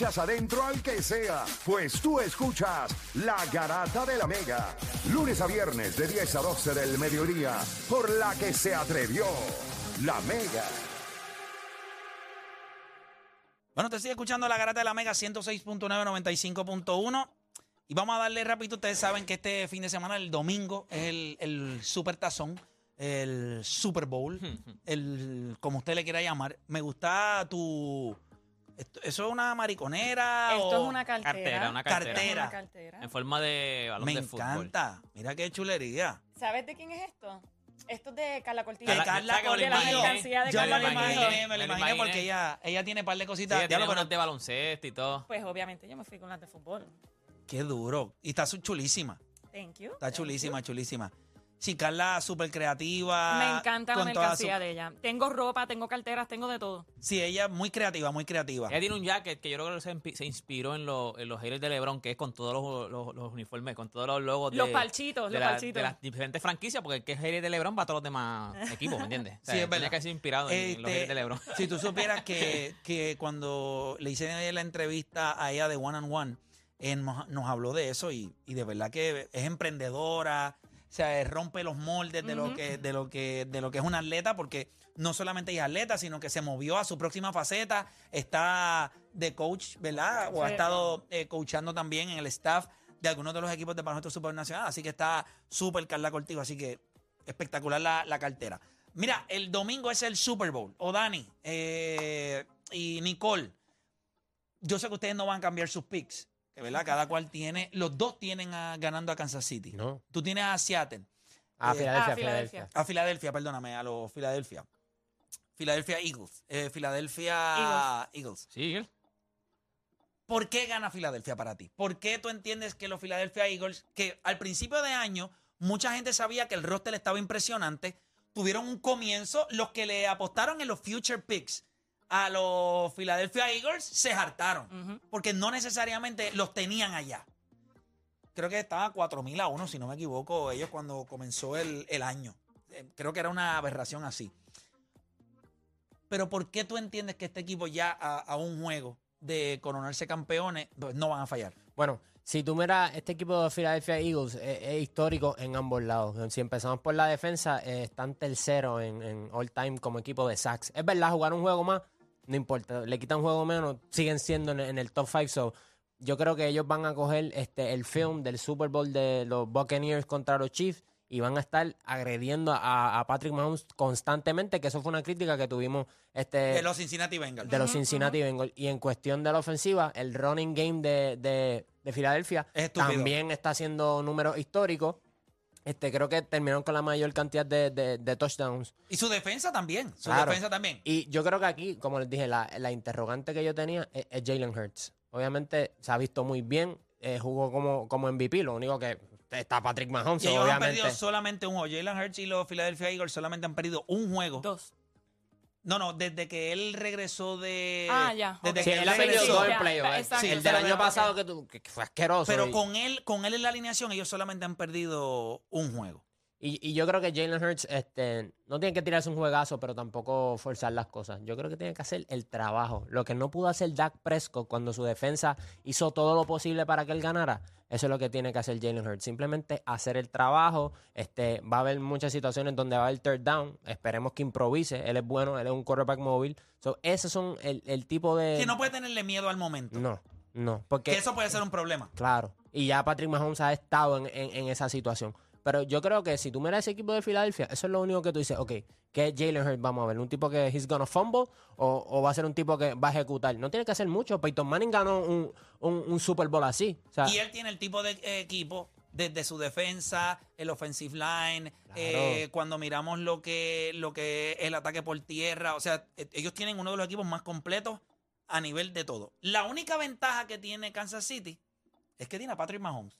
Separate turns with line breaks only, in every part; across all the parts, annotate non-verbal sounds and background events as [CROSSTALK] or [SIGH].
echas adentro al que sea, pues tú escuchas La Garata de la Mega. Lunes a viernes de 10 a 12 del mediodía, por la que se atrevió La Mega.
Bueno, te sigue escuchando la garata de la Mega 106.9, 95.1. Y vamos a darle rápido. Ustedes saben que este fin de semana, el domingo, es el, el Super Tazón, el Super Bowl, [LAUGHS] el como usted le quiera llamar. Me gusta tu. Esto- ¿Eso es una mariconera?
Esto
o-
es una cartera.
Cartera, una
Cartera.
cartera.
Una cartera.
En forma de balón
Me
de fútbol.
encanta. Mira qué chulería.
¿Sabes de quién es esto? Esto es de Carla Cortijo.
Que
Carla-
Carla
¿sabes que me
de la mercancía de
Yo
Carla
me lo imaginé, me lo
Me
imaginé porque ella, ella tiene un par de
Sí,
cositas.
ella
Diablo,
tiene
pero
unas de baloncesto y todo.
Pues obviamente yo me fui con las de fútbol.
qué duro. Y está chulísima.
Thank you.
Está
thank
chulísima, chulísima. Sí, Carla, súper creativa.
Me encanta la mercancía
su-
de ella. Tengo ropa, tengo carteras, tengo de todo.
Sí, ella muy creativa, muy creativa.
Ella tiene un jacket que yo creo que se, inspiró en, los en los haters de LeBron, que es con todos los, los- los uniformes, con todos los logos
Los
de,
parchitos,
de,
los
la-
parchitos.
de las diferentes franquicias, porque el que es hater de LeBron va a todos los demás [LAUGHS] equipos, ¿me entiendes? O sea,
Sí, es
tenía
verdad.
que ser inspirado en, en los
Este,
haters de LeBron.
Si tú supieras que, [LAUGHS] que cuando le hice la entrevista a ella de One on One, él nos, nos habló de eso y, y de verdad que es emprendedora, o sea, rompe los moldes de lo que, de lo que, de lo que es una atleta, porque no solamente es atleta, sino que se movió a su próxima faceta, está de coach, ¿verdad? O ha estado eh, coachando también en el staff de algunos de los equipos de baloncesto supernacional, así que está súper Carla Cortijo, así que espectacular la, la cartera. Mira, el domingo es el Super Bowl. O Dani eh, y Nicole. Yo sé que ustedes no van a cambiar sus picks. Verdad, cada cual tiene. Los dos tienen a- ganando a Kansas City.
No.
Tú tienes a Seattle.
Ah,
Eh,
Filadelfia,
ah, Filadelfia.
Filadelfia.
A Filadelfia, perdóname, a los Filadelfia. Philadelphia Eagles. Eh, Philadelphia Eagles.
Sí, él.
¿Por qué gana Filadelfia para ti? ¿Por qué tú entiendes que los Philadelphia Eagles, que al principio de año mucha gente sabía que el roster estaba impresionante, tuvieron un comienzo, los que le apostaron en los future picks a los Philadelphia Eagles se hartaron, porque no necesariamente los tenían allá. Creo que estaba 4.000 a 1, si no me equivoco, ellos cuando comenzó el, el año. Eh, Creo que era una aberración así. Pero ¿por qué tú entiendes que este equipo ya a, a un juego de coronarse campeones pues, no van a fallar?
Bueno, si tú miras, este equipo de Philadelphia Eagles es, es histórico en ambos lados. Si empezamos por la defensa, eh, están tercero en, en all time como equipo de sacks. Es verdad, jugar un juego más, no importa. Le quitan un juego menos, siguen siendo en, en el top 5. So, yo creo que ellos van a coger este, el film del Super Bowl de los Buccaneers contra los Chiefs y van a estar agrediendo a, a Patrick Mahomes constantemente, que eso fue una crítica que tuvimos este,
De los Cincinnati Bengals.
de los Cincinnati Bengals. Y en cuestión de la ofensiva, el running game de, de, de Filadelfia
Es
también está haciendo números históricos. Este, creo que terminaron con la mayor cantidad de, de- de touchdowns.
Y su defensa también. Su
Claro.
defensa también.
Y yo creo que aquí, como les dije, la, la interrogante que yo tenía es, es Jalen Hurts. Obviamente se ha visto muy bien, eh, jugó como, como MVP, lo único que está Patrick Mahomes,
Y ellos han
obviamente.
perdido solamente un juego. Jalen Hurts y los Philadelphia Eagles solamente han perdido un juego.
Dos.
No, no, desde que él regresó de.
Ah, ya,
Desde
ok.
Sí,
que
él
él
ha perdido
regresó.
dos
Ya,
en playoffs.
exacto,
el del año pasado que, tu- que fue asqueroso.
Pero
y-
con él, con él en la alineación, ellos solamente han perdido un juego.
Y, y yo creo que Jalen Hurts este, no tiene que tirarse un juegazo, pero tampoco forzar las cosas. Yo creo que tiene que hacer el trabajo. Lo que no pudo hacer Dak Prescott cuando su defensa hizo todo lo posible para que él ganara, eso es lo que tiene que hacer Jalen Hurts. Simplemente hacer el trabajo. Este, va a haber muchas situaciones donde va a haber third down. Esperemos que improvise. Él es bueno, él es un quarterback móvil. So, esos son el, el tipo de...
Que no puede tenerle miedo al momento.
No, no. Porque
Que eso puede ser un problema.
Claro. Y ya Patrick Mahomes ha estado en, en- en esa situación. Pero yo creo que si tú miras ese equipo de Filadelfia, eso es lo único que tú dices, ok, ¿qué es Jalen Hurts? Vamos a ver, ¿un tipo que he's gonna fumble o, o va a ser un tipo que va a ejecutar? No tiene que hacer mucho. Peyton Manning ganó un, un- un Super Bowl así. O sea,
Y él tiene el tipo de equipo desde su defensa, el offensive line, eh, cuando miramos lo que, lo que es el ataque por tierra. O sea, eh, ellos tienen uno de los equipos más completos a nivel de todo. La única ventaja que tiene Kansas City es que tiene a Patrick Mahomes.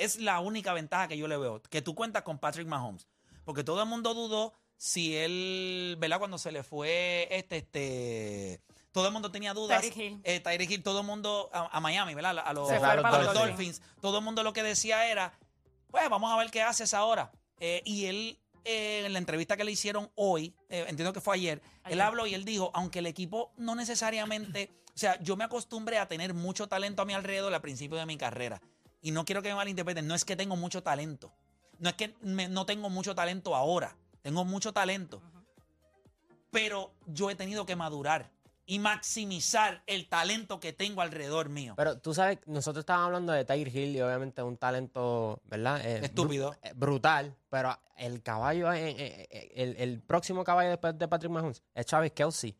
Es la única ventaja que yo le veo, que tú cuentas con Patrick Mahomes. Porque todo el mundo dudó si él, ¿verdad? Cuando se le fue este, este, todo el mundo tenía dudas.
Tyreek Hill.
Eh, Tyreek Hill, todo el mundo a, a Miami, ¿verdad? A los, a Dolphins. Todo el mundo lo que decía era, pues vamos a ver qué haces ahora. Eh, y él, eh, en la entrevista que le hicieron hoy, eh, entiendo que fue ayer, él
Ayer.
habló y él dijo, aunque el equipo no necesariamente, o sea, yo me acostumbré a tener mucho talento a mi alrededor al principio de mi carrera. Y no quiero que me malinterpreten, no es que tengo mucho talento. No es que me- no tengo mucho talento ahora. Tengo mucho talento. Pero yo he tenido que madurar y maximizar el talento que tengo alrededor mío.
Pero tú sabes, nosotros estábamos hablando de Tiger Hill y obviamente un talento, ¿verdad? Eh,
Estúpido.
eh, brutal, pero el caballo, eh, el, el próximo caballo después de Patrick Mahomes es Travis Kelsey.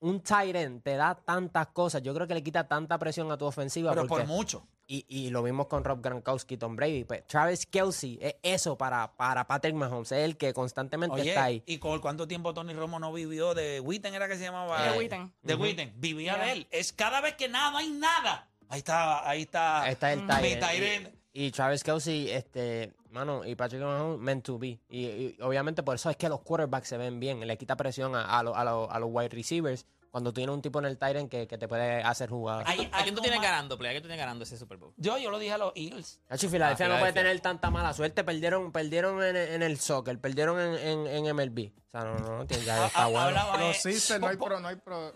Un end te da tantas cosas, yo creo que le quita tanta presión a tu ofensiva.
Pero
porque,
por mucho.
Y, y lo vimos con Rob Gronkowski y Tom Brady. Pues Travis Kelsey es eso para, para Patrick Mahomes, es el que constantemente está ahí.
Oye, ¿y con cuánto tiempo Tony Romo no vivió de Witten era que se llamaba?
De Witten.
De
Ujú.
Witten. Vivía
Yeah.
de él. Es cada vez que nada, no hay nada. Ahí está, ahí está.
Ahí está el
Mm.
end. Y, y Travis Kelsey, este, mano, y Patrick Mahomes, meant to be. Y, y obviamente por eso es que los quarterbacks se ven bien. Le quita presión a, a, lo- a lo- a los wide receivers cuando tú tienes un tipo en el end que, que te puede hacer.
Hay
¿A quién tú tienes ganando, Play? ¿A quién tú tienes ganando ese Super Bowl?
Yo, yo lo dije a los Eagles.
Hacho, Filadelfia no puede tener tanta mala suerte. Perdieron, perdieron en, en el soccer, perdieron en, en, en MLB. O sea, no, no, tiene- ya está bueno.
hablaba,
Los Sisters, no hay pro, no hay pro.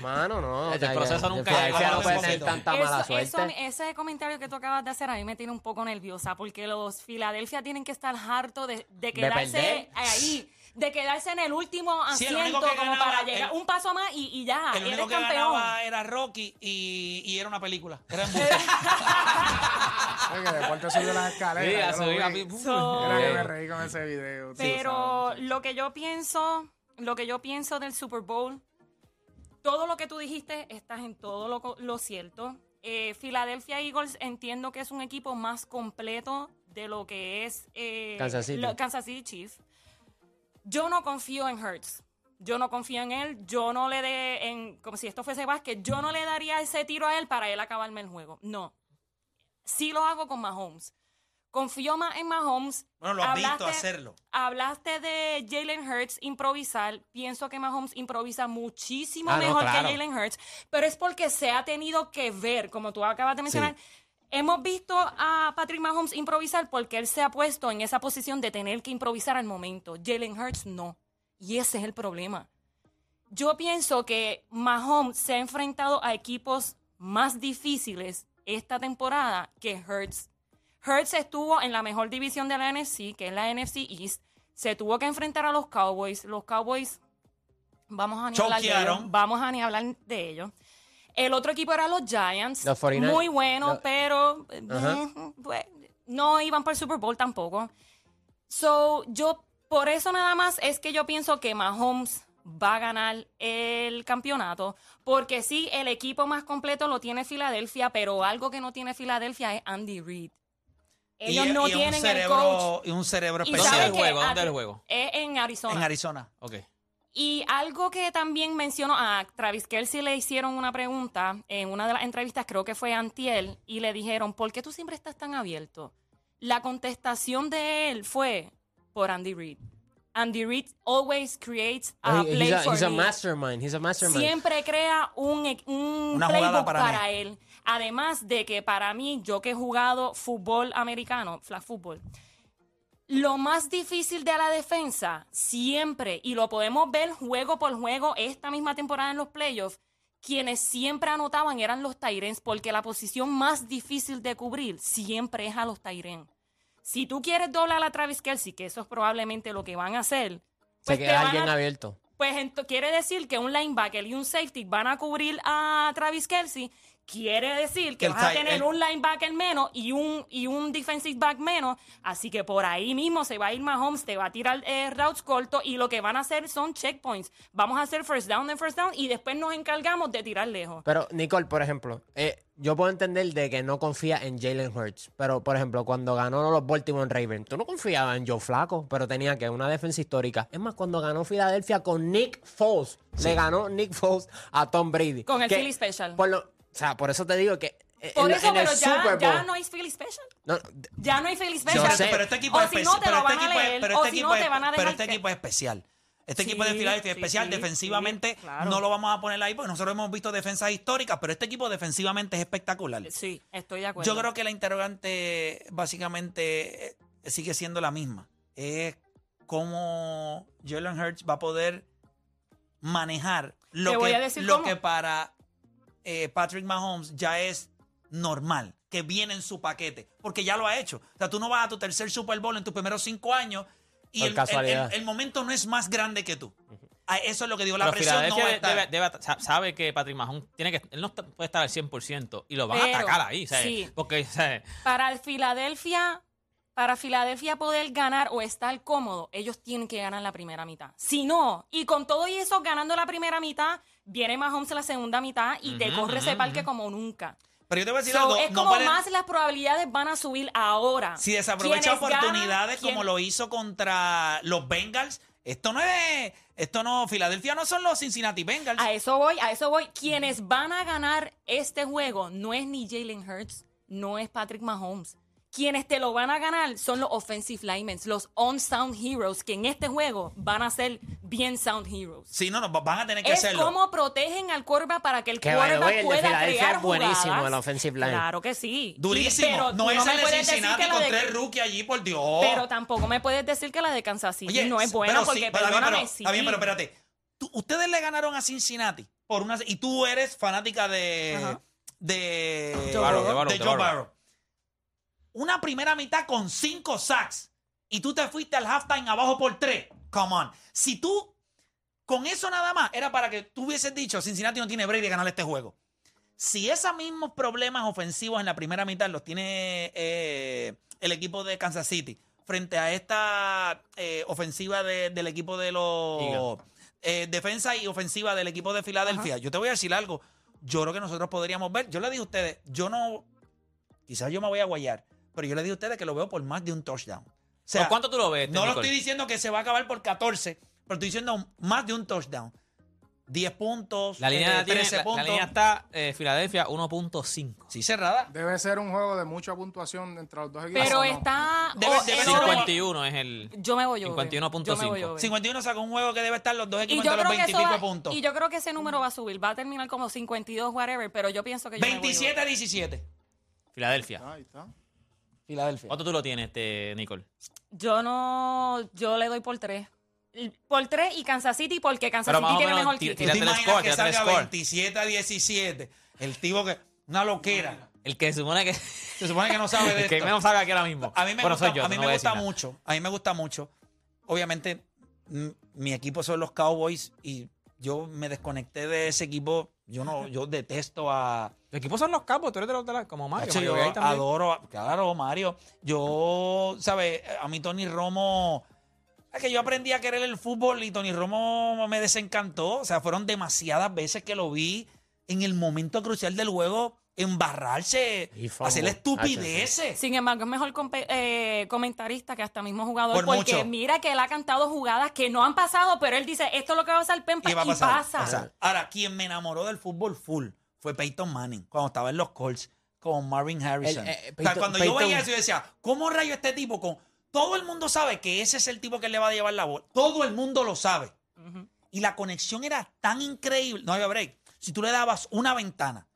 Mano, no.
El proceso nunca
Filadelfia no puede tener tanta mala suerte.
ese comentario que tú acabas de hacer a mí me tiene un poco nerviosa porque los Filadelfia tienen que estar hartos de, de quedarse ahí, de quedarse en el último
Sí, el
asiento
único que
como
ganaba,
para llegar
el-
un paso más y, y ya,
El único
eres
que
campeón.
ganaba era Rocky y, y era una película. Era [LAUGHS] embuste.
Oye, que deporte subió las escaleras.
Sí,
yo
a
lo
subir a
vi.
mí.
So-
Era que me reí con ese video. tú
Pero
sabes.
lo que yo pienso, lo que yo pienso del Super Bowl, todo lo que tú dijiste, estás en todo lo, co- lo cierto. Eh, Philadelphia Eagles entiendo que es un equipo más completo de lo que es eh,
Kansas City.
lo- Kansas City Chiefs. Yo no confío en Hurts. Yo no confío en él. Yo no le dé, en, como si esto fuese básquet, yo no le daría ese tiro a él para él acabarme el juego. No. Sí lo hago con Mahomes. Confío más en Mahomes.
Bueno, lo has visto hacerlo.
Hablaste de Jalen Hurts improvisar. Pienso que Mahomes improvisa muchísimo
Ah, no,
mejor
claro.
que Jalen Hurts, pero es porque se ha tenido que ver, como tú acabas de mencionar. Hemos visto a Patrick Mahomes improvisar porque él se ha puesto en esa posición de tener que improvisar al momento. Jalen Hurts no. Y ese es el problema. Yo pienso que Mahomes se ha enfrentado a equipos más difíciles esta temporada que Hurts. Hurts estuvo en la mejor división de la NFC, que es la NFC East. Se tuvo que enfrentar a los Cowboys. Los Cowboys, vamos a ni hablar de ellos. Vamos a ni hablar de ellos. El otro equipo era los Giants.
Los 49.
Muy bueno,
Los-
pero eh,
Ajá.
pues, no iban para el Super Bowl tampoco. So, yo, por eso nada más es que yo pienso que Mahomes va a ganar el campeonato, porque sí, el equipo más completo lo tiene Filadelfia, pero algo que no tiene Filadelfia es Andy Reid. Ellos
Y-
no
y un
tienen el
cerebro,
coach.
Y un cerebro
Y
¿Dónde
especial.
juego? ¿Dónde
Ah,
es el juego?
Es en Arizona.
En Arizona.
Ok.
Y algo que también mencionó a Travis Kelsey le hicieron una pregunta en una de las entrevistas, creo que fue Antiel, y le dijeron, ¿por qué tú siempre estás tan abierto? La contestación de él fue por Andy Reid. Andy Reid always creates a
He-
play
he's a,
for
he's a mastermind. He's a mastermind.
Siempre crea un, e- un
Una jugada
playbook
para
para, él. Además de que para mí, yo que he jugado fútbol americano, flag fútbol, lo más difícil de la defensa, siempre, y lo podemos ver juego por juego esta misma temporada en los playoffs, quienes siempre anotaban eran los Tyrens, porque la posición más difícil de cubrir siempre es a los Tyrens. Si tú quieres doblar a Travis Kelsey, que eso es probablemente lo que van a hacer,
Se
pues te
queda alguien
a-
abierto.
Pues ento- quiere decir que un linebacker y un safety van a cubrir a Travis Kelsey. Quiere decir que
el
vas a tener
el-
un linebacker menos y un, y un defensive back menos. Así que por ahí mismo se va a ir Mahomes, te va a tirar eh, routes cortos y lo que van a hacer son checkpoints. Vamos a hacer first down and first down y después nos encargamos de tirar lejos.
Pero, Nicole, por ejemplo, eh, yo puedo entender de que no confía en Jalen Hurts. Pero, por ejemplo, cuando ganó los Baltimore Ravens, tú no confiabas en Joe Flaco, pero tenía que una defensa histórica. Es más, cuando ganó Filadelfia con Nick Foles, le ganó Nick Foles a Tom Brady.
Con el
Que,
Philly Special.
por lo- o sea, por eso te digo que
Por
en,
eso,
en
pero ya, ya no hay Philly Special.
no,
Ya no hay Philly
Yo
Special.
sé.
Pero este equipo
o
es
si
especial.
no te
pero
lo
este
van a
equipo es-
leer,
pero
o
este
si
equipo
no
es-
te van a
pero
dejar
este
que-
equipo es especial. Este
Sí,
equipo de Filadelfia es
sí,
especial.
sí,
defensivamente
claro.
no lo vamos a poner ahí porque nosotros hemos visto defensas históricas, pero este equipo defensivamente es espectacular.
Sí, estoy de acuerdo.
Yo creo que la interrogante básicamente eh, sigue siendo la misma. Es cómo Jalen Hurts va a poder manejar lo,
Te
que, lo que para eh, Patrick Mahomes ya es normal, que viene en su paquete, porque ya lo ha hecho. O sea, tú no vas a tu tercer Super Bowl en tus primeros cinco años y
Por
el, el-
casualidad.
el- el momento no es más grande que tú. Ah, Eso es lo que digo, la
Pero
presión no va a estar.
debe- debe- sa- sabe que Patrick Mahomes tiene que, él no puede estar al 100% y lo van
Pero,
a atacar ahí, ¿sabes?
sí.
Porque, ¿sabes?
Para el Filadelfia, para Filadelfia poder ganar o estar cómodo, ellos tienen que ganar la primera mitad. Si no, y con todo y eso ganando la primera mitad, viene Mahomes la segunda mitad y te corre ese parque como nunca.
Pero yo te voy a decir
So,
algo.
es
no
como más las probabilidades van a subir ahora.
Si desaprovecha oportunidades
¿Quién-
como lo hizo contra los Bengals, esto no es. Esto no. Filadelfia no son los Cincinnati Bengals.
A eso voy, a eso voy. Quienes van a ganar este juego no es ni Jalen Hurts, no es Patrick Mahomes. Quienes te lo van a ganar son los offensive linemen, los on-sound heroes, que en este juego van a ser bien sound heroes.
Sí, no, no, van a tener que
Es
hacerlo.
como protegen al quarterback para que el
Que,
quarterback
el de
pueda crear
es buenísimo,
jugadas.
el offensive line.
Claro que sí.
Durísimo.
Y- pero
no es
me
el de Cincinnati
que la
con
de-
tres rookies allí, por Dios.
Pero tampoco me puedes decir que la de Kansas City
Oye,
no es buena
pero
porque
sí, pero,
perdóname,
pero,
sí.
Está bien, pero espérate. Tú- ustedes le ganaron a Cincinnati por una y tú eres fanática de
Ajá.
de
Joe Barrow,
de
de Barrow, de
Joe
Barrow.
Una primera mitad con cinco sacks y tú te fuiste al halftime abajo por tres. Come on. Si tú con eso nada más era para que tú hubieses dicho Cincinnati no tiene break de ganar este juego. Si esos mismos problemas ofensivos en la primera mitad los tiene eh, el equipo de Kansas City frente a esta eh, ofensiva de- del equipo de los eh, defensa y ofensiva del equipo de Filadelfia, yo te voy a decir algo. Yo creo que nosotros podríamos ver. Yo le dije a ustedes, yo no. Quizás yo me voy a guayar, pero yo le dije a ustedes que lo veo por más de un touchdown. O sea,
¿Por cuánto tú lo ves?
no lo
Nicole?
estoy diciendo que se va a acabar por 14, pero estoy diciendo más de un touchdown. 10 puntos,
La línea,
eh,
tiene-
13
la- la,
puntos.
línea está eh, Filadelfia 1.5.
Sí, cerrada.
Debe ser un juego de mucha puntuación entre los dos equipos.
Pero
¿o no?
está
Debe-
o
debe
eso-
ser
51 es el...
Yo me voy yo.
51.5.
Yo me voy yo.
51 sacó un juego que debe estar los dos
Y
equipos
yo,
entre los
creo que
20 y pico
va-
puntos.
y yo creo que ese número va a subir. Va a terminar como 52, whatever. Pero yo pienso que yo me voy yo.
27 a 17.
Filadelfia.
Ahí está.
Filadelfia.
¿Cuánto tú lo tienes, este, Nicole?
Yo no. Yo le doy por tres. Por tres y Kansas City porque Kansas City tiene mejor kicker.
¿Tú te imaginas
score,
que
tírate el
salga
score.
27 a 17? El tipo que... Una loquera.
El que supone que... [LAUGHS]
Se supone que no sabe de [LAUGHS]
el que
esto.
menos sabe aquí ahora mismo.
A mí me
Bueno,
gusta,
yo,
a mí
no
me gusta mucho. A mí me gusta mucho. Obviamente, mi equipo son los Cowboys y yo me desconecté de ese equipo. Yo no, yo detesto a.
Los equipos son los capos, tú eres de los de la... Como Mario.
Yo
también.
adoro, a- claro, Mario. Yo, ¿sabes? A mí Tony Romo. Es que yo aprendí a querer el fútbol y Tony Romo me desencantó. O sea, fueron demasiadas veces que lo vi en el momento crucial del juego embarrarse,
Y
hacer estupideces.
Sin embargo, es mejor compe- eh, comentarista que hasta mismo jugador.
Por
porque
mucho.
mira que él ha cantado jugadas que no han pasado, pero él dice, esto es lo que va a pasar, Pempa,
Y
y,
va a pasar.
pasa.
pasa. Ahora, quien me enamoró del fútbol full fue Peyton Manning, cuando estaba en los Colts con Marvin Harrison.
El, eh,
O sea,
Peyton-
cuando yo
Peyton-
veía eso, yo decía, ¿cómo rayo este tipo con... Todo el mundo sabe que ese es el tipo que le va a llevar la bola. Todo el mundo lo sabe. Y la conexión era tan increíble. No había break. Si tú le dabas una ventana,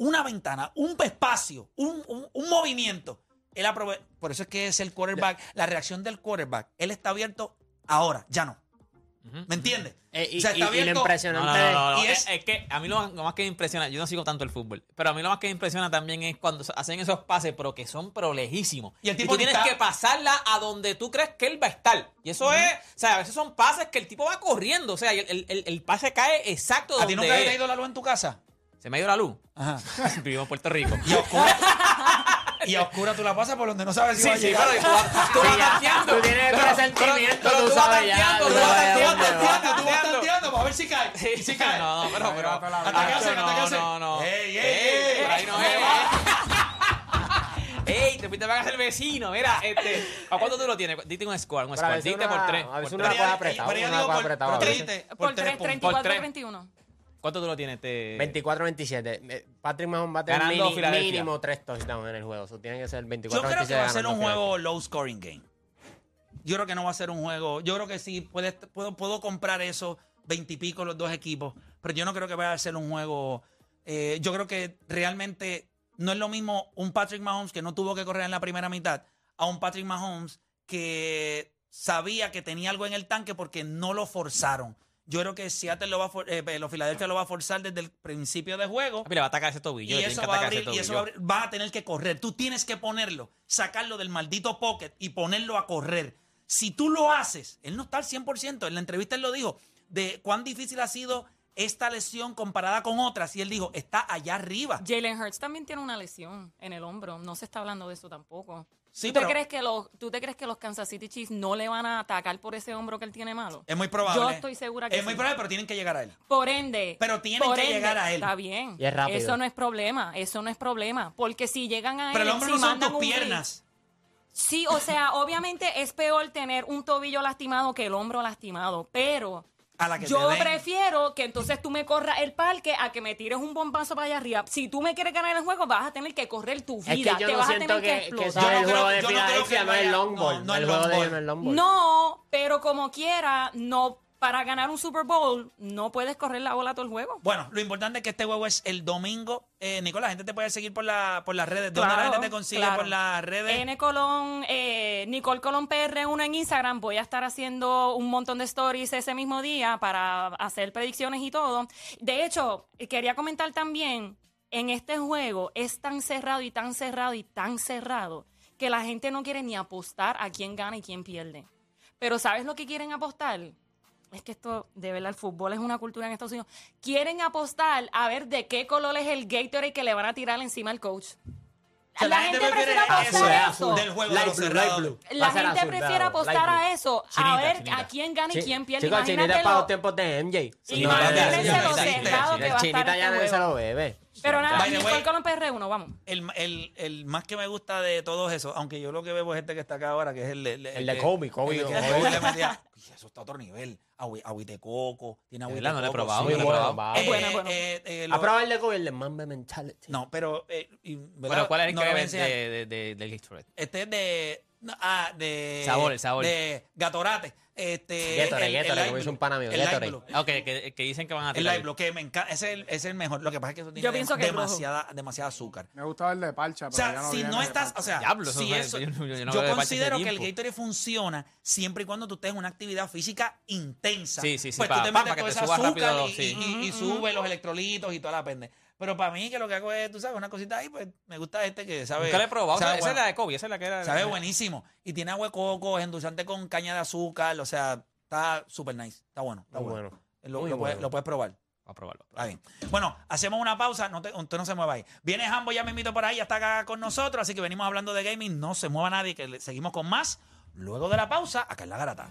una ventana, un espacio, un, un- un movimiento, él aprove- Por eso es que es el quarterback, la reacción del quarterback. Él está abierto ahora, ya no. ¿Me entiendes?
Eh, y,
O sea,
y-
está
y lo
abierto-
impresionante
No, no, no, no,
Y
Es,
es-
es que a mí lo, más- lo más que me impresiona, yo no sigo tanto el fútbol, pero a mí lo más que me impresiona también es cuando hacen esos pases, pero que son pero lejísimos.
Y el tipo
tú tienes
está-
que pasarla a donde tú crees que él va a estar. Y eso es, o sea, a veces son pases que el tipo va corriendo, o sea, y el, el- el- el pase cae exacto
¿A ti
donde
nunca te ha ido la luz en tu casa?
Se me ha ido la luz.
Ajá. [LAUGHS]
Vivimos en Puerto Rico.
Y oscura, y a oscura tú la pasas por donde no sabes si
Sí,
va a llegar.
pero tú vas, tú
Sí,
tanteando.
Tú tienes
Pero-
presentimiento,
pero- pero
tú
vas
sabes ya,
tanteando,
tú
tú vas tanteando, tú vas
va.
Tú vas
tanteando.
tanteando para ver si cae.
Sí,
Si cae.
No, no, pero, pero.
Ahí va toda la
¿Hasta qué
vida.
hacen? ¿Hasta qué
no, no, no.
Ey, ey, ey.
por ahí no es. [LAUGHS] Ey, te fuiste a pagar el vecino. Mira, este. ¿A cuánto tú lo tienes? Dite un score, un score. Dite
una-
por tres.
a veces una cosa apretada,
por- tres
tres,
puntos.
34,
tres.
31.
¿Cuánto tú lo tienes? Este...
24-27. Eh, Patrick Mahomes va a tener mini- mínimo tres touchdowns en el juego. Eso tiene que ser 24-27.
Yo creo que va a ser un juego low scoring game. Yo creo que no va a ser un juego. Yo creo que sí, puede, puedo, puedo comprar eso, veintipico los dos equipos, pero yo no creo que vaya a ser un juego. eh, yo creo que realmente no es lo mismo un Patrick Mahomes que no tuvo que correr en la primera mitad a un Patrick Mahomes que sabía que tenía algo en el tanque porque no lo forzaron. Yo creo que Seattle lo va a for- eh, los Philadelphia lo va a forzar desde el principio de juego.
Papi, le va a atacar ese tobillo.
Y eso, va a abrir, y eso va a abrir- vas a tener que correr. Tú tienes que ponerlo, sacarlo del maldito pocket y ponerlo a correr. Si tú lo haces, él no está al 100%. En la entrevista él lo dijo, de cuán difícil ha sido esta lesión comparada con otras. Y él dijo, está allá arriba.
Jalen Hurts también tiene una lesión en el hombro. No se está hablando de eso tampoco.
Sí,
¿Tú, te crees que los, ¿Tú te crees que los Kansas City Chiefs no le van a atacar por ese hombro que él tiene malo?
Es muy probable.
Yo estoy segura que
Es muy probable, pero tienen que llegar a él.
Por ende.
Pero tienen
por
que
ende,
llegar a él.
Está bien.
Y es rápido.
Eso no es problema. Eso no es problema. Porque si llegan a
Pero el
él.
hombro
si
no son tus piernas.
Sí, o sea, obviamente es peor tener un tobillo lastimado que el hombro lastimado. Pero.
A la que
Yo
te den.
prefiero que entonces tú me corras el parque a que me tires un bombazo para allá arriba. Si tú me quieres ganar el juego, vas a tener que correr tu
Es que
vida.
yo
Te
no
vas a tener que,
que,
explotar.
el juego de
no que
Filadelfia, no es el
vaya-
long ball.
no,
el
long
juego de
ball.
ellos no es long ball.
No, pero como quiera, no para ganar un Super Bowl no puedes correr la bola todo el juego.
Bueno, lo importante es que este juego es el domingo. Eh, Nicolás, la gente te puede seguir por, la, por las redes. ¿De dónde la
Claro,
gente te consigue
claro.
por las redes?
N Colón, eh, Nicole Colón PR1 en Instagram. Voy a estar haciendo un montón de stories ese mismo día para hacer predicciones y todo. De hecho, quería comentar también, en este juego es tan cerrado y tan cerrado y tan cerrado que la gente no quiere ni apostar a quién gana y quién pierde. Pero ¿sabes lo que quieren apostar? Es que esto, de verdad, el fútbol es una cultura en Estados Unidos. Quieren apostar a ver de qué color es el Gatorade que le van a tirar encima al coach.
sea,
la,
la gente
gente
prefiere
apostar a
azul,
eso.
del juego de
Light
los
blue, light blue.
La
a
gente
azul,
prefiere apostar a eso, a
Chinita,
ver
chinita.
a quién gana y
Sí,
quién pierde.
Chicos, Chinita es para
lo-
los tiempos de MJ.
Imagínense
no,
lo cerrado que va a estar
Chinita ya
este
no se lo bebe.
Pero nada, Nicole
way-
Colón PR1, vamos.
El, el, el más que me gusta de todos esos, aunque yo lo que veo es este que está acá ahora, que es el, el,
El de Kobe, Kobe,
el le eso está a otro nivel. Agui, agüite coco, tiene agüite
verdad, no lo he
coco,
probado,
sí.
no lo he probado.
Es bueno, bueno.
eh, eh, lo-
A probar el de Kobe, el de Mamba Mentality.
No, pero. eh, y,
¿cuál es el
No
que ves de, de, de, del Gatorade?
Este es de. no, ah, de.
Sabor, el sabor.
De Gatorate. Este,
Gatorade,
el- el
Gatorade,
Light
como hizo
Blue.
un pana mío,
El Light
Gatorade.
Ah, Ok, que, que dicen que van a
El
tirar.
Light Blue, que me encanta. Ese es el, ese es el mejor. Lo que pasa es que eso tiene
Yo pienso que el
demasiada, demasiada azúcar.
Me gustaba el de parcha,
O
pero ya
sea,
no
si no
de
estás, o sea,
Diablo,
si eso,
yo no- yo
yo,
no veo de parche
considero que el. Gatorade funciona siempre y cuando tú estés en una actividad física intensa.
Sí, sí, sí,
Pues
pa-
tú te
pa-
metes
pa' que
todo ese azúcar
rápido,
y,
sí.
y- y- y sube los electrolitos y toda la pende. Pero para mí que lo que hago es, tú sabes, una cosita ahí, pues me gusta este que sabe.
Nunca lo he probado.
sabe
Esa esa es la de Kobe, esa es la que era.
Sabe buenísimo. Y tiene agua de coco, es endulzante con caña de azúcar. O sea, está súper nice. Está bueno. Está
Muy
bueno.
bueno.
Lo, puedes, lo puedes probar.
A probarlo.
Está bien. Bueno, hacemos una pausa. No te- usted no se mueva ahí. Viene Jambo, ya me invito por ahí, ya está acá con nosotros. Así que venimos hablando de gaming. No se mueva nadie, que le- seguimos con más. Luego de la pausa, acá en la garata.